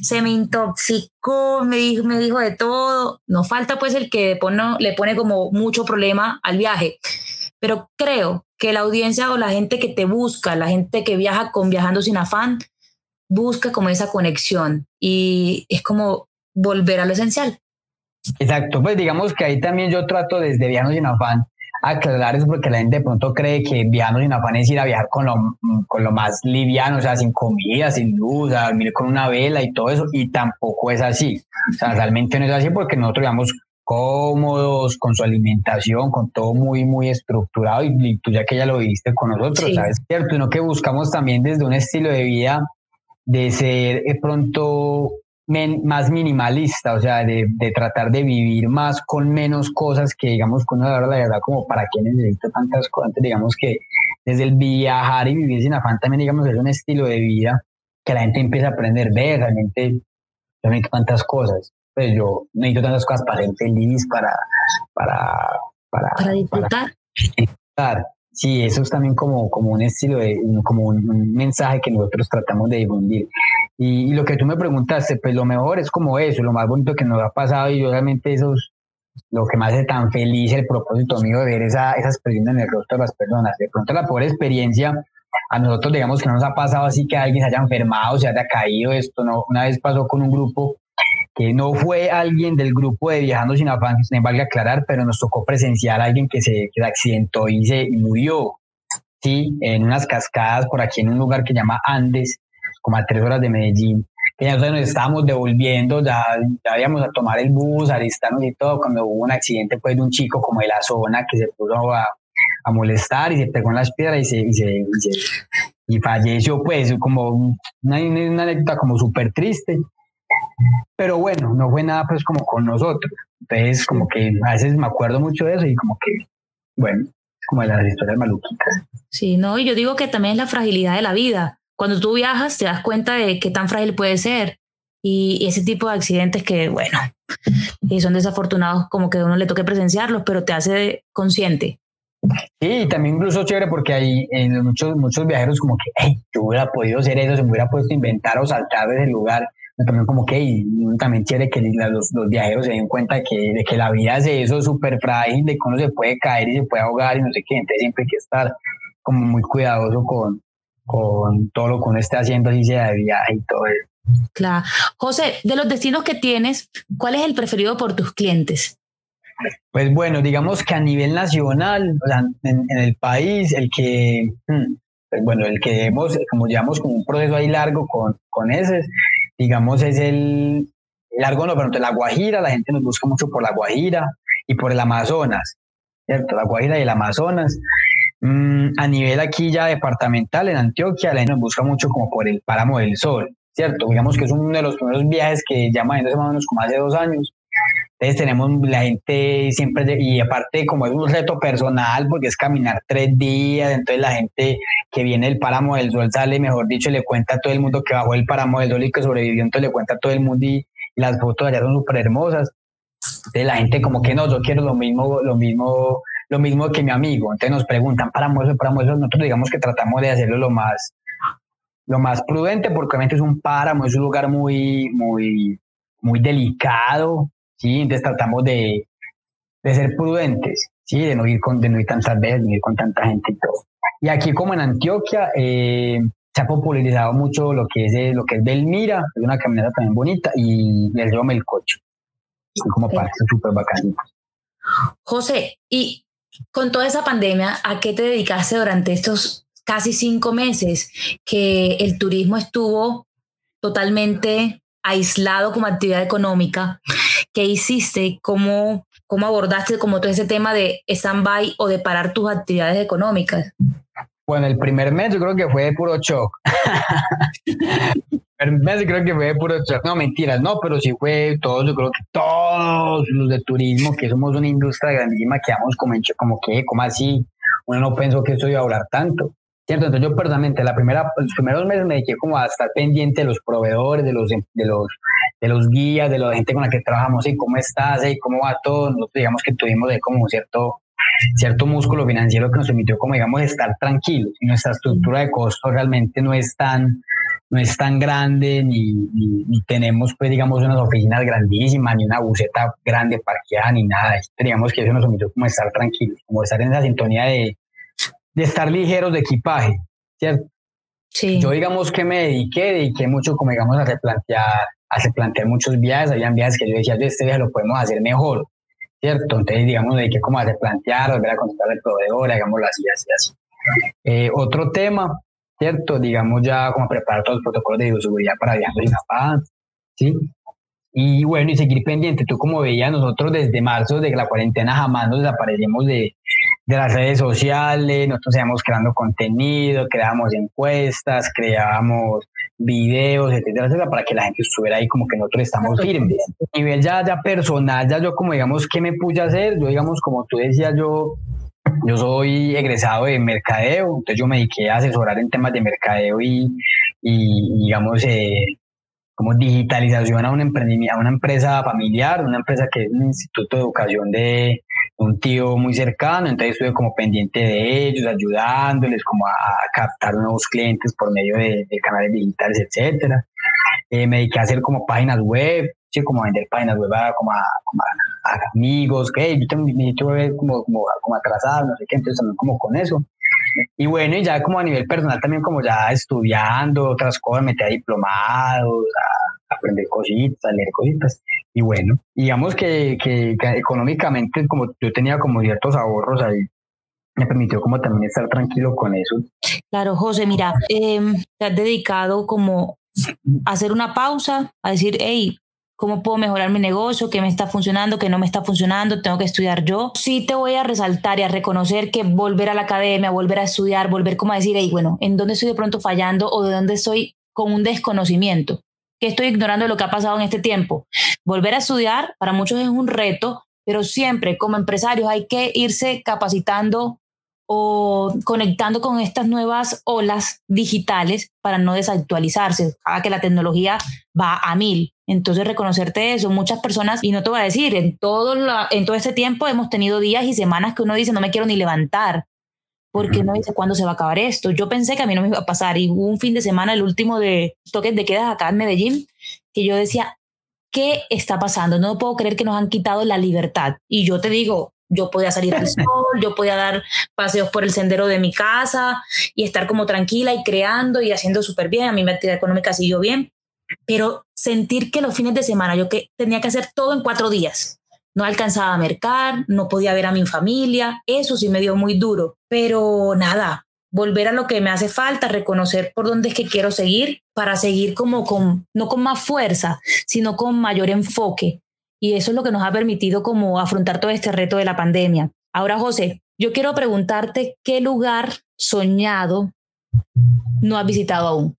[SPEAKER 1] se me intoxicó, me dijo, me dijo de todo. No falta pues el que le pone como mucho problema al viaje. Pero creo que la audiencia o la gente que te busca, la gente que viaja con Viajando sin afán, busca como esa conexión y es como volver a lo esencial.
[SPEAKER 2] Exacto, pues digamos que ahí también yo trato desde Viajando sin afán aclarar eso porque la gente de pronto cree que viajando sin afán es ir a viajar con lo, con lo más liviano, o sea, sin comida, sin luz, a dormir con una vela y todo eso, y tampoco es así. O sea, realmente no es así porque nosotros, digamos, cómodos, con su alimentación, con todo muy, muy estructurado y, tú ya que ya lo viviste con nosotros, ¿sabes? Cierto, sino que buscamos también desde un estilo de vida de ser de pronto más minimalista, o sea, de, de, tratar de vivir más con menos cosas que digamos con una la verdad como para qué necesito tantas cosas, digamos que desde el viajar y vivir sin afán también digamos es un estilo de vida que la gente empieza a aprender, ve realmente necesito tantas cosas, pues yo necesito tantas cosas para ser feliz, para, para,
[SPEAKER 1] para,
[SPEAKER 2] disfrutar. Sí, eso es también como, como un estilo, de, como un, mensaje que nosotros tratamos de difundir. Y, lo que tú me preguntaste, pues lo mejor es como eso, lo más bonito que nos ha pasado y yo realmente eso es lo que me hace tan feliz el propósito mío de ver esa, esa expresión en el rostro de las personas. De pronto la pobre experiencia, a nosotros digamos que no nos ha pasado así que alguien se haya enfermado, se haya caído, esto no. Una vez pasó con un grupo que no fue alguien del grupo de Viajando sin afán, sin embargo aclarar, pero nos tocó presenciar a alguien que se, que accidentó y se murió, sí, en unas cascadas por aquí en un lugar que se llama Andes, como a tres horas de Medellín, que ya nos estábamos devolviendo, ya, ya íbamos a tomar el bus, alistarnos y todo, cuando hubo un accidente pues de un chico como de la zona que se puso a, a molestar y se pegó en las piedras y se, y se, y falleció pues como una, una anécdota como súper triste pero bueno, no fue nada pues como con nosotros. Entonces como que a veces me acuerdo mucho de eso y como que, bueno, como de las historias maluquitas.
[SPEAKER 1] Sí, no, y yo digo que también es la fragilidad de la vida. Cuando tú viajas te das cuenta de qué tan frágil puede ser y, ese tipo de accidentes que, bueno, y son desafortunados como que a uno le toque presenciarlos, pero te hace consciente.
[SPEAKER 2] Sí, y también incluso chévere porque hay en muchos, muchos viajeros como que, hey, yo hubiera podido hacer eso, se me hubiera puesto a inventar o saltar de ese lugar también como que también quiere que los, los, viajeros se den cuenta que, de que la vida es eso súper frágil, de que uno se puede caer y se puede ahogar y no sé qué, entonces siempre hay que estar como muy cuidadoso con, con todo lo que uno esté haciendo, así sea de viaje y todo eso.
[SPEAKER 1] Claro. José, de los destinos que tienes, ¿cuál es el preferido por tus clientes?
[SPEAKER 2] Pues bueno, digamos que a nivel nacional, o sea, en, en el país, el que, hmm, pues bueno, el que hemos, como llevamos como un proceso ahí largo con, con ese, digamos, es el largo, no, pero la Guajira, la gente nos busca mucho por la Guajira y por el Amazonas, ¿cierto? La Guajira y el Amazonas. Mm, a nivel aquí ya departamental, en Antioquia, la gente nos busca mucho como por el Páramo del Sol, ¿cierto? Digamos que es uno de los primeros viajes que ya más o menos como hace dos años. Entonces tenemos la gente siempre, y aparte como es un reto personal, porque es caminar tres días, entonces la gente que viene del páramo del sol sale, mejor dicho, le cuenta a todo el mundo que bajó el páramo del sol y que sobrevivió, entonces le cuenta a todo el mundo y, las fotos allá son súper hermosas. Entonces la gente como que no, yo quiero lo mismo, lo mismo, lo mismo que mi amigo. Entonces nos preguntan, páramo eso, páramo eso, nosotros digamos que tratamos de hacerlo lo más, lo más prudente, porque obviamente es un páramo, es un lugar muy, muy, muy delicado, ¿sí? Entonces tratamos de, de ser prudentes. ¿sí? De no ir, con, de no ir tantas veces, de no ir con tanta gente y todo. Y aquí como en Antioquia eh, se ha popularizado mucho lo que es, eh, lo que es Belmira, es una caminata también bonita, y el río Melcocho. Son como partes súper bacanas.
[SPEAKER 1] José, y con toda esa pandemia, ¿a qué te dedicaste durante estos casi cinco meses que el turismo estuvo totalmente aislado como actividad económica? ¿Qué hiciste? ¿Cómo, cómo abordaste como todo ese tema de stand-by o de parar tus actividades económicas?
[SPEAKER 2] Bueno, el primer mes yo creo que fue de puro shock. el mes yo creo que fue de puro shock. No, mentiras, no, pero sí fue todos, yo creo que todos los de turismo, que somos una industria grandísima, quedamos como, como que, como así, uno no pensó que esto iba a durar tanto. ¿Cierto? Entonces yo personalmente la primera, los primeros meses me dediqué como a estar pendiente de los proveedores, de los, de los, de los guías, de la gente con la que trabajamos, y cómo estás, y cómo va todo. Nosotros digamos que tuvimos de como un cierto cierto músculo financiero que nos permitió, como digamos, estar tranquilos. Y nuestra estructura de costo realmente no es tan, no es tan grande, ni, ni, tenemos, pues, digamos, unas oficinas grandísimas, ni una buceta grande parqueada, ni nada. Teníamos que eso nos permitió como estar tranquilos, como estar en esa sintonía de, de estar ligeros de equipaje, ¿cierto? Sí. Yo, digamos, que me dediqué, dediqué mucho, como digamos, a replantear, a replantear muchos viajes. Habían viajes que yo decía, yo este viaje lo podemos hacer mejor ¿cierto? Entonces, digamos, hay que como hacer plantear, volver a contestar al proveedor, hagámoslo así, así, así. Eh, otro tema, ¿cierto? Digamos ya como preparar todos los protocolos de bioseguridad para viajar sin paz, ¿sí? Y bueno, y seguir pendiente. Tú como veías, nosotros desde marzo, de la cuarentena, jamás nos desaparecimos de, de las redes sociales, nosotros íbamos creando contenido, creábamos encuestas, creábamos videos, etcétera, etcétera, para que la gente estuviera ahí como que nosotros estamos firmes. A nivel ya, ya personal, ya yo como digamos, ¿qué me puse a hacer? Yo digamos, como tú decías, yo, yo soy egresado de mercadeo, entonces yo me dediqué a asesorar en temas de mercadeo y, y digamos, eh, como digitalización a un emprendimiento, a una empresa familiar, una empresa que es un instituto de educación de un tío muy cercano, entonces estuve como pendiente de ellos, ayudándoles como a, captar nuevos clientes por medio de, canales digitales, etcétera. Eh, me dediqué a hacer como páginas web, sí, como vender páginas web a, como, a, amigos, que yo tengo mi sitio web como, como, como atrasado, no sé qué, entonces también como con eso. Y bueno, y ya como a nivel personal también como ya estudiando otras cosas, metí a diplomados, a aprender cositas, leer cositas. Y bueno, digamos que, que, económicamente como yo tenía como ciertos ahorros ahí, me permitió como también estar tranquilo con eso.
[SPEAKER 1] Claro, José, mira, eh, te has dedicado como a hacer una pausa, a decir, hey, cómo puedo mejorar mi negocio, qué me está funcionando, qué no me está funcionando, tengo que estudiar yo. Sí te voy a resaltar y a reconocer que volver a la academia, volver a estudiar, volver como a decir, hey, bueno, ¿en dónde estoy de pronto fallando o de dónde estoy con un desconocimiento? Estoy ignorando lo que ha pasado en este tiempo? Volver a estudiar para muchos es un reto, pero siempre como empresarios hay que irse capacitando o conectando con estas nuevas olas digitales para no desactualizarse, cada que la tecnología va a mil. Entonces, reconocerte eso, muchas personas, y no te voy a decir, en todo, en todo este tiempo hemos tenido días y semanas que uno dice, no me quiero ni levantar, porque uno dice, ¿cuándo se va a acabar esto? Yo pensé que a mí no me iba a pasar, y hubo un fin de semana, el último de toques de quedas acá en Medellín, que yo decía, ¿qué está pasando? No puedo creer que nos han quitado la libertad. Y yo te digo, yo podía salir al sol, yo podía dar paseos por el sendero de mi casa y estar como tranquila y creando y haciendo súper bien. A mí mi actividad económica siguió bien, pero sentir que los fines de semana yo que tenía que hacer todo en cuatro días. No alcanzaba a mercar, no podía ver a mi familia, eso sí me dio muy duro, pero nada, volver a lo que me hace falta, reconocer por dónde es que quiero seguir para seguir como con, no con más fuerza, sino con mayor enfoque. Y eso es lo que nos ha permitido como afrontar todo este reto de la pandemia. Ahora, José, yo quiero preguntarte qué lugar soñado no has visitado aún.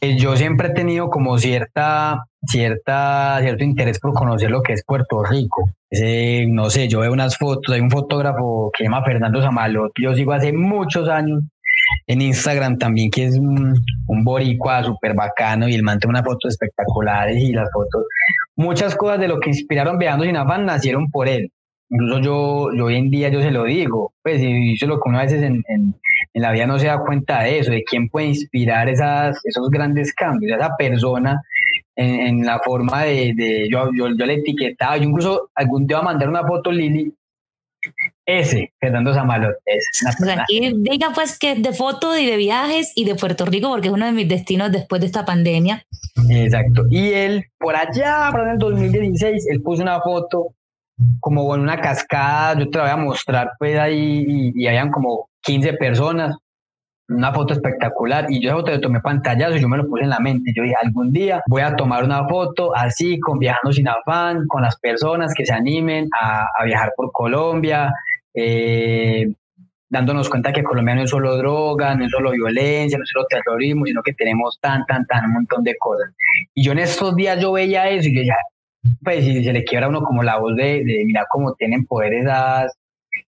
[SPEAKER 2] Yo siempre he tenido como cierta, cierta, cierto interés por conocer lo que es Puerto Rico. no sé, yo veo unas fotos, hay un fotógrafo que se llama Fernando Zamalot, yo sigo hace muchos años en Instagram también, que es un, un boricua súper bacano y él mantiene unas fotos espectaculares y las fotos, muchas cosas de lo que inspiraron Viajando sin afán nacieron por él. Incluso yo, yo hoy en día yo se lo digo, pues y eso lo que uno a veces en, en, en la vida no se da cuenta de eso, de quién puede inspirar esas, esos grandes cambios, esa persona en, en la forma de, de yo, yo, yo, le etiquetaba, yo incluso algún día voy a mandar una foto Lili Ese, Fernando Zamalot. Es
[SPEAKER 1] y diga pues que de fotos y de viajes y de Puerto Rico, porque es uno de mis destinos después de esta pandemia.
[SPEAKER 2] Exacto. Y él, por allá, en el 2016, él puso una foto como en una cascada, yo te la voy a mostrar, pues ahí, y, y habían como 15 personas, una foto espectacular y yo esa foto tomé pantallazo y yo me lo puse en la mente. Yo dije, algún día voy a tomar una foto así, con Viajando sin afán, con las personas que se animen a, a viajar por Colombia, eh, dándonos cuenta que Colombia no es solo droga, no es solo violencia, no es solo terrorismo, sino que tenemos tan, tan, tan, un montón de cosas. Y yo en estos días yo veía eso y yo ya, pues si se le quiebra a uno como la voz de, de mira cómo tienen poder esas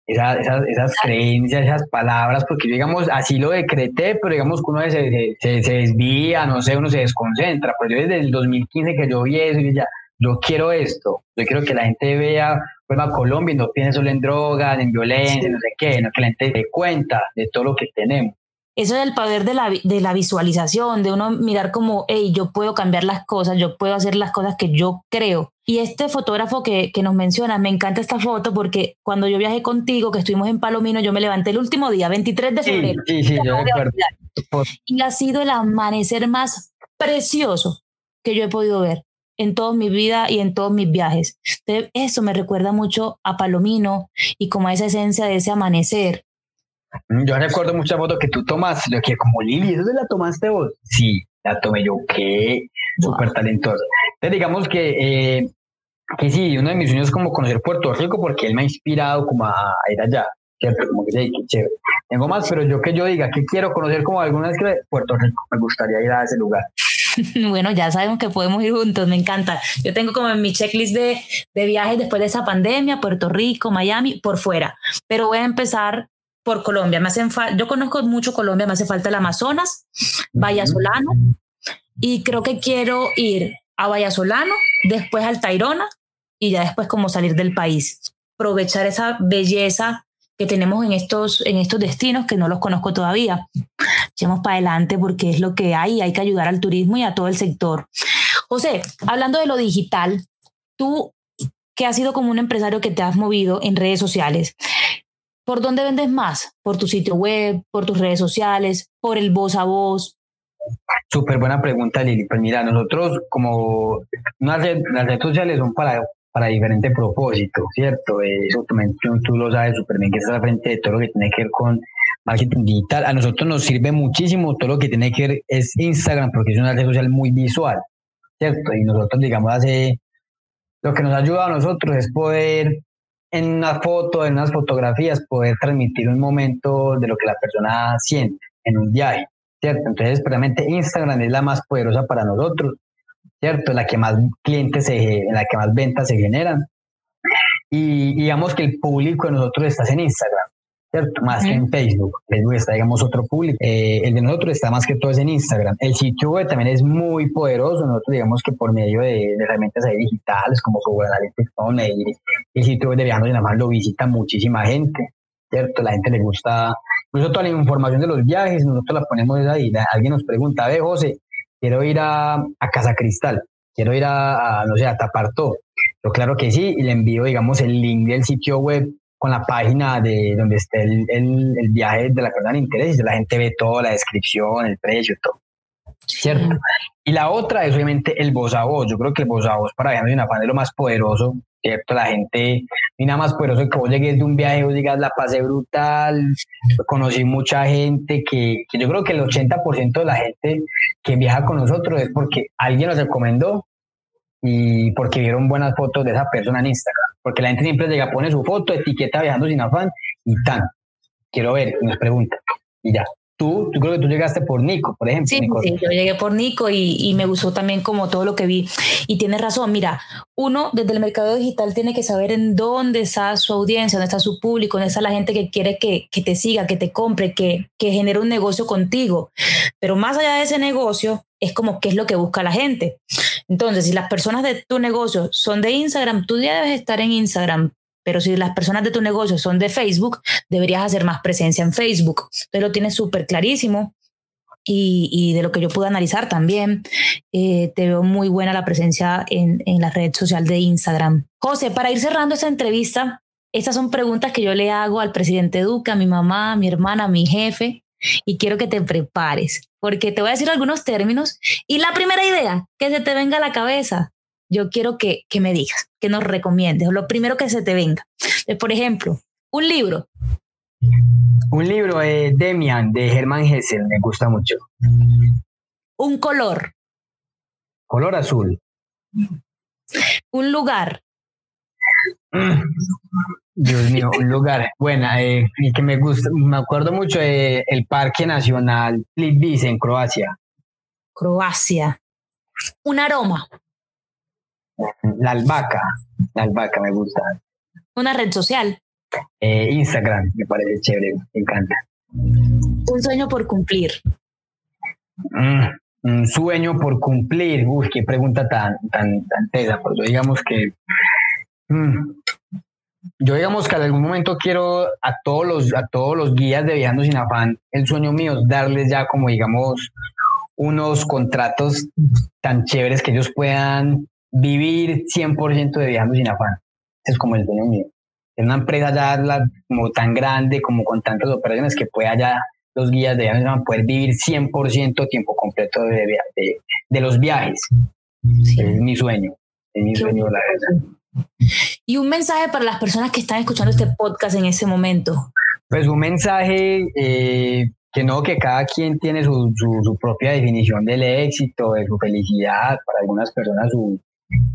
[SPEAKER 2] esas, esas, esas, creencias, esas palabras, porque digamos, así lo decreté, pero digamos que uno se, se, se, desvía, no sé, uno se desconcentra. Pues yo desde el 2015 que yo vi eso y ya, yo quiero esto, yo quiero que la gente vea, pues a Colombia y no piense solo en drogas, en violencia, no sé qué, no que la gente dé cuenta de todo lo que tenemos.
[SPEAKER 1] Eso es el poder de la, de la visualización, de uno mirar como, hey, yo puedo cambiar las cosas, yo puedo hacer las cosas que yo creo. Y este fotógrafo que, que nos menciona, me encanta esta foto porque cuando yo viajé contigo, que estuvimos en Palomino, yo me levanté el último día, 23 de febrero.
[SPEAKER 2] Sí, sí, yo recuerdo.
[SPEAKER 1] Y ha sido el amanecer más precioso que yo he podido ver en toda mi vida y en todos mis viajes. eso me recuerda mucho a Palomino y como a esa esencia de ese amanecer
[SPEAKER 2] yo recuerdo muchas fotos que tú tomas, lo que como Lili, ¿eso la tomaste vos? Sí, la tomé yo, qué súper talentosa. Entonces digamos que, eh, que sí, uno de mis sueños es como conocer Puerto Rico porque él me ha inspirado como a, ir allá, ¿cierto? Como que sí, qué chévere. Tengo más, pero yo que yo diga que quiero conocer como alguna vez que Puerto Rico, me gustaría ir a ese lugar.
[SPEAKER 1] Bueno, ya sabemos que podemos ir juntos, me encanta. Yo tengo como en mi checklist de, de viajes después de esa pandemia, Puerto Rico, Miami, por fuera. Pero voy a empezar por Colombia. Me hacen yo conozco mucho Colombia, me hace falta el Amazonas, Vallasolano, y creo que quiero ir a Vallasolano, después al Tairona y ya después como salir del país. Aprovechar esa belleza que tenemos en estos, en estos destinos que no los conozco todavía. Echemos para adelante porque es lo que hay, hay que ayudar al turismo y a todo el sector. José, hablando de lo digital, tú que has sido como un empresario que te has movido en redes sociales, ¿Por dónde vendes más? ¿Por tu sitio web? ¿Por tus redes sociales? ¿Por el voz a voz?
[SPEAKER 2] Súper buena pregunta, Lili. Pues mira, nosotros como las redes sociales son para, para diferente propósito, ¿cierto? Eso también tú, lo sabes súper bien que estás al frente de todo lo que tiene que ver con marketing digital. A nosotros nos sirve muchísimo todo lo que tiene que ver es Instagram porque es una red social muy visual, ¿cierto? Y nosotros, digamos, hace lo que nos ayuda a nosotros es poder en una foto, en unas fotografías, poder transmitir un momento de lo que la persona siente en un viaje, ¿cierto? Entonces, realmente Instagram es la más poderosa para nosotros, ¿cierto? La que más clientes, se, la que más ventas se generan. Y digamos que el público de nosotros está en Instagram. Más que en Facebook. Facebook está, digamos, otro público. Eh, el de nosotros está más que todo es en Instagram. El sitio web también es muy poderoso. Nosotros, digamos que por medio de, herramientas ahí digitales como Google Analytics, el sitio web de Viajando más lo visita muchísima gente, ¿cierto? La gente le gusta, incluso toda la información de los viajes, nosotros la ponemos ahí. Alguien nos pregunta, ve, José, quiero ir a, a Casa Cristal, quiero ir a, a no sé, a Tapartó. Yo claro que sí, y le envío, digamos, el link del sitio web con la página de donde esté el, el, viaje de la persona de interés la gente ve toda la descripción, el precio, todo. ¿Cierto? Y la otra es obviamente el voz a voz. Yo creo que el voz a voz para viajar de una es lo más poderoso, ¿cierto? La gente, y nada más poderoso que vos llegues de un viaje vos digas, la pasé brutal, conocí mucha gente que, que yo creo que el 80% de la gente que viaja con nosotros es porque alguien nos recomendó y porque vieron buenas fotos de esa persona en Instagram. Porque la gente siempre llega, pone su foto, etiqueta viajando sin afán y tan. Quiero ver, nos pregunta. Y ya. Tú, tú creo que tú llegaste por Nico, por ejemplo.
[SPEAKER 1] Sí, sí yo llegué por Nico y, y, me gustó también como todo lo que vi. Y tienes razón, mira, uno desde el mercado digital tiene que saber en dónde está su audiencia, dónde está su público, dónde está la gente que quiere que, que te siga, que te compre, que, que genere un negocio contigo. Pero más allá de ese negocio, es como qué es lo que busca la gente. Entonces, si las personas de tu negocio son de Instagram, tú ya debes estar en Instagram, pero si las personas de tu negocio son de Facebook, deberías hacer más presencia en Facebook. Entonces lo tienes súper clarísimo. Y, de lo que yo pude analizar también, eh, te veo muy buena la presencia en, la red social de Instagram. José, para ir cerrando esta entrevista, Estas son preguntas que yo le hago al presidente Duque, a mi mamá, a mi hermana, a mi jefe, y quiero que te prepares, porque te voy a decir algunos términos. Y la primera idea que se te venga a la cabeza, yo quiero que, que me digas, que nos recomiendes, lo primero que se te venga. Eh, por ejemplo, un libro.
[SPEAKER 2] Un libro de Demian, de Hermann Hessel, me gusta mucho.
[SPEAKER 1] Un color.
[SPEAKER 2] Color azul.
[SPEAKER 1] Un lugar.
[SPEAKER 2] Dios mío, un lugar. Buena, eh, y que me gusta, me acuerdo mucho del el Parque Nacional Plitvice en Croacia.
[SPEAKER 1] Croacia. Un aroma.
[SPEAKER 2] La albahaca. La albahaca me gusta.
[SPEAKER 1] Una red social.
[SPEAKER 2] Eh, Instagram, me parece chévere, me encanta.
[SPEAKER 1] Un sueño por cumplir.
[SPEAKER 2] Mm, un sueño por cumplir. Uy, qué pregunta tan, tan, tan tesa, porque digamos que. Mm, yo digamos que en algún momento quiero a todos los, a todos los guías de Viajando sin Afán, el sueño mío es darles ya como digamos unos contratos tan chéveres que ellos puedan vivir 100% de Viajando sin Afán. es como el sueño mío. Es una empresa ya como tan grande, como con tantas operaciones que pueda ya los guías de viajes poder vivir 100% tiempo completo de, de, de los viajes. Es mi sueño, es mi sueño, la verdad.
[SPEAKER 1] Y un mensaje para las personas que están escuchando este podcast en ese momento.
[SPEAKER 2] Pues un mensaje eh, que no, que cada quien tiene su, propia definición del éxito, de su felicidad. Para algunas personas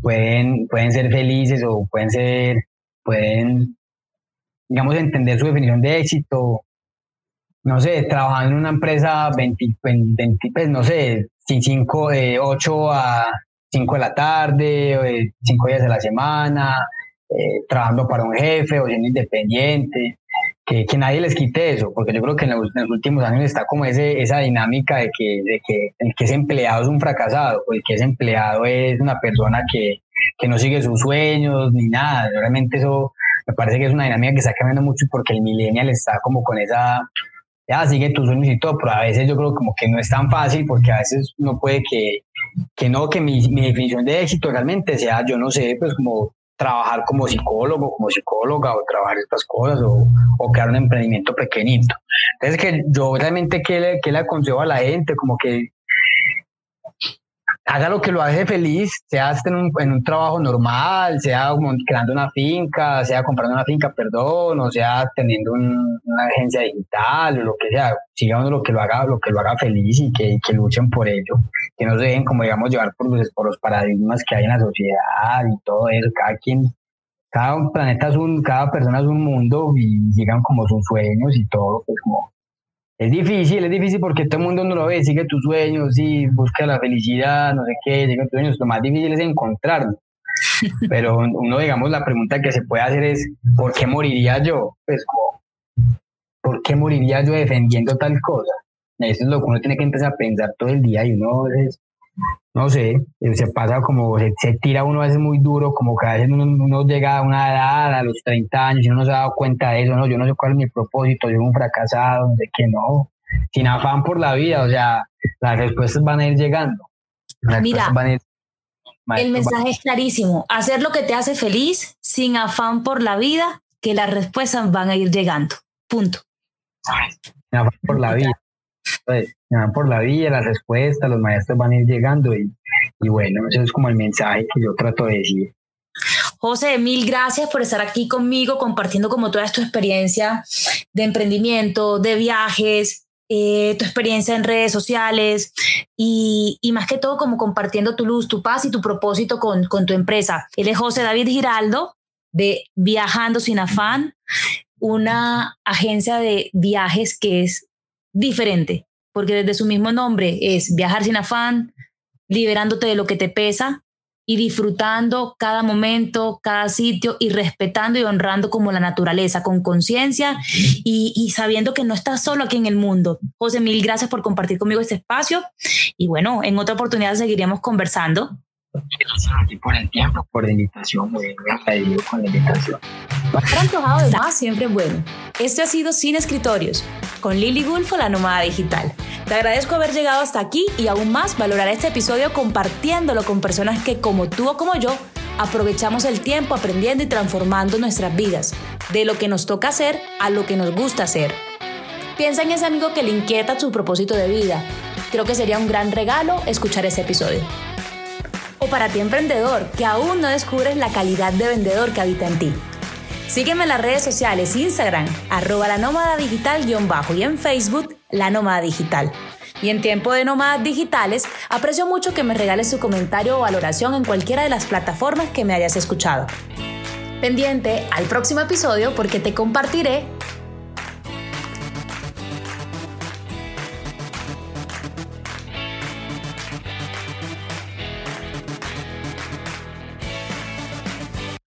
[SPEAKER 2] pueden, pueden ser felices o pueden ser, pueden, digamos, entender su definición de éxito. No sé, trabajando en una empresa 20, 20 pues, no sé, 5, de 8 a 5 de la tarde, 5 días de la semana, eh, trabajando para un jefe o siendo independiente, que, que, nadie les quite eso, porque yo creo que en los, últimos años está como ese, esa dinámica de que, de que el que es empleado es un fracasado, o el que es empleado es una persona que, que no sigue sus sueños ni nada. Realmente eso me parece que es una dinámica que está cambiando mucho porque el millennial está como con esa, ya sigue tus sueños y todo, pero a veces yo creo como que no es tan fácil porque a veces uno puede que, que no, que mi, mi definición de éxito realmente sea, yo no sé, pues como trabajar como psicólogo, como psicóloga o trabajar estas cosas o, o crear un emprendimiento pequeñito. Entonces que yo realmente que le, que le aconsejo a la gente, como que haga lo que lo hace feliz, sea en un, en un trabajo normal, sea creando una finca, sea comprando una finca, perdón, o sea teniendo una agencia digital o lo que sea, siga uno lo que lo haga, lo que lo haga feliz y que, que luchen por ello, que no se dejen como digamos llevar por los, paradigmas que hay en la sociedad y todo eso, cada quien, cada planeta es un, cada persona es un mundo y sigan como sus sueños y todo, pues como es difícil, es difícil porque todo el mundo no lo ve, sigue tus sueños, sí, busca la felicidad, no sé qué, sigue tus sueños, lo más difícil es encontrarlo. Pero uno, digamos, la pregunta que se puede hacer es, ¿por qué moriría yo? Pues, ¿por qué moriría yo defendiendo tal cosa? Eso es lo que uno tiene que empezar a pensar todo el día y uno es, no sé, se pasa como, se, tira uno a veces muy duro, como que a veces uno, llega a una edad, a los 30 años, y uno no se ha dado cuenta de eso, no, yo no sé cuál es mi propósito, yo soy un fracasado, sé qué, no, sin afán por la vida, o sea, las respuestas van a ir llegando.
[SPEAKER 1] Mira, el mensaje es clarísimo, hacer lo que te hace feliz, sin afán por la vida, que las respuestas van a ir llegando, punto.
[SPEAKER 2] Sin afán por la vida. Pues, por la vía, las respuestas, los maestros van a ir llegando y, y bueno, eso es como el mensaje que yo trato de decir.
[SPEAKER 1] José, mil gracias por estar aquí conmigo compartiendo como toda tu experiencia de emprendimiento, de viajes, eh, tu experiencia en redes sociales y, y, más que todo como compartiendo tu luz, tu paz y tu propósito con, con tu empresa. Él es José David Giraldo de Viajando sin afán, una agencia de viajes que es diferente, porque desde su mismo nombre es viajar sin afán, liberándote de lo que te pesa y disfrutando cada momento, cada sitio y respetando y honrando como la naturaleza, con conciencia y, sabiendo que no estás solo aquí en el mundo. José, mil gracias por compartir conmigo este espacio y bueno, en otra oportunidad seguiremos conversando.
[SPEAKER 2] Por el tiempo, por la invitación, muy agradecido con la invitación.
[SPEAKER 1] Estar antojado de más siempre es bueno. Esto ha sido Sin Escritorios, con Lily Gulfo, la nómada digital. Te agradezco haber llegado hasta aquí y aún más valorar este episodio compartiéndolo con personas que como tú o como yo aprovechamos el tiempo aprendiendo y transformando nuestras vidas, de lo que nos toca hacer a lo que nos gusta hacer. Piensa en ese amigo que le inquieta su propósito de vida. Creo que sería un gran regalo escuchar ese episodio. O para ti emprendedor, que aún no descubres la calidad de vendedor que habita en ti. Sígueme en las redes sociales, Instagram, arroba la nómada digital guion bajo y en Facebook, la nómada digital. Y en tiempo de nómadas digitales, aprecio mucho que me regales su comentario o valoración en cualquiera de las plataformas que me hayas escuchado. Pendiente al próximo episodio porque te compartiré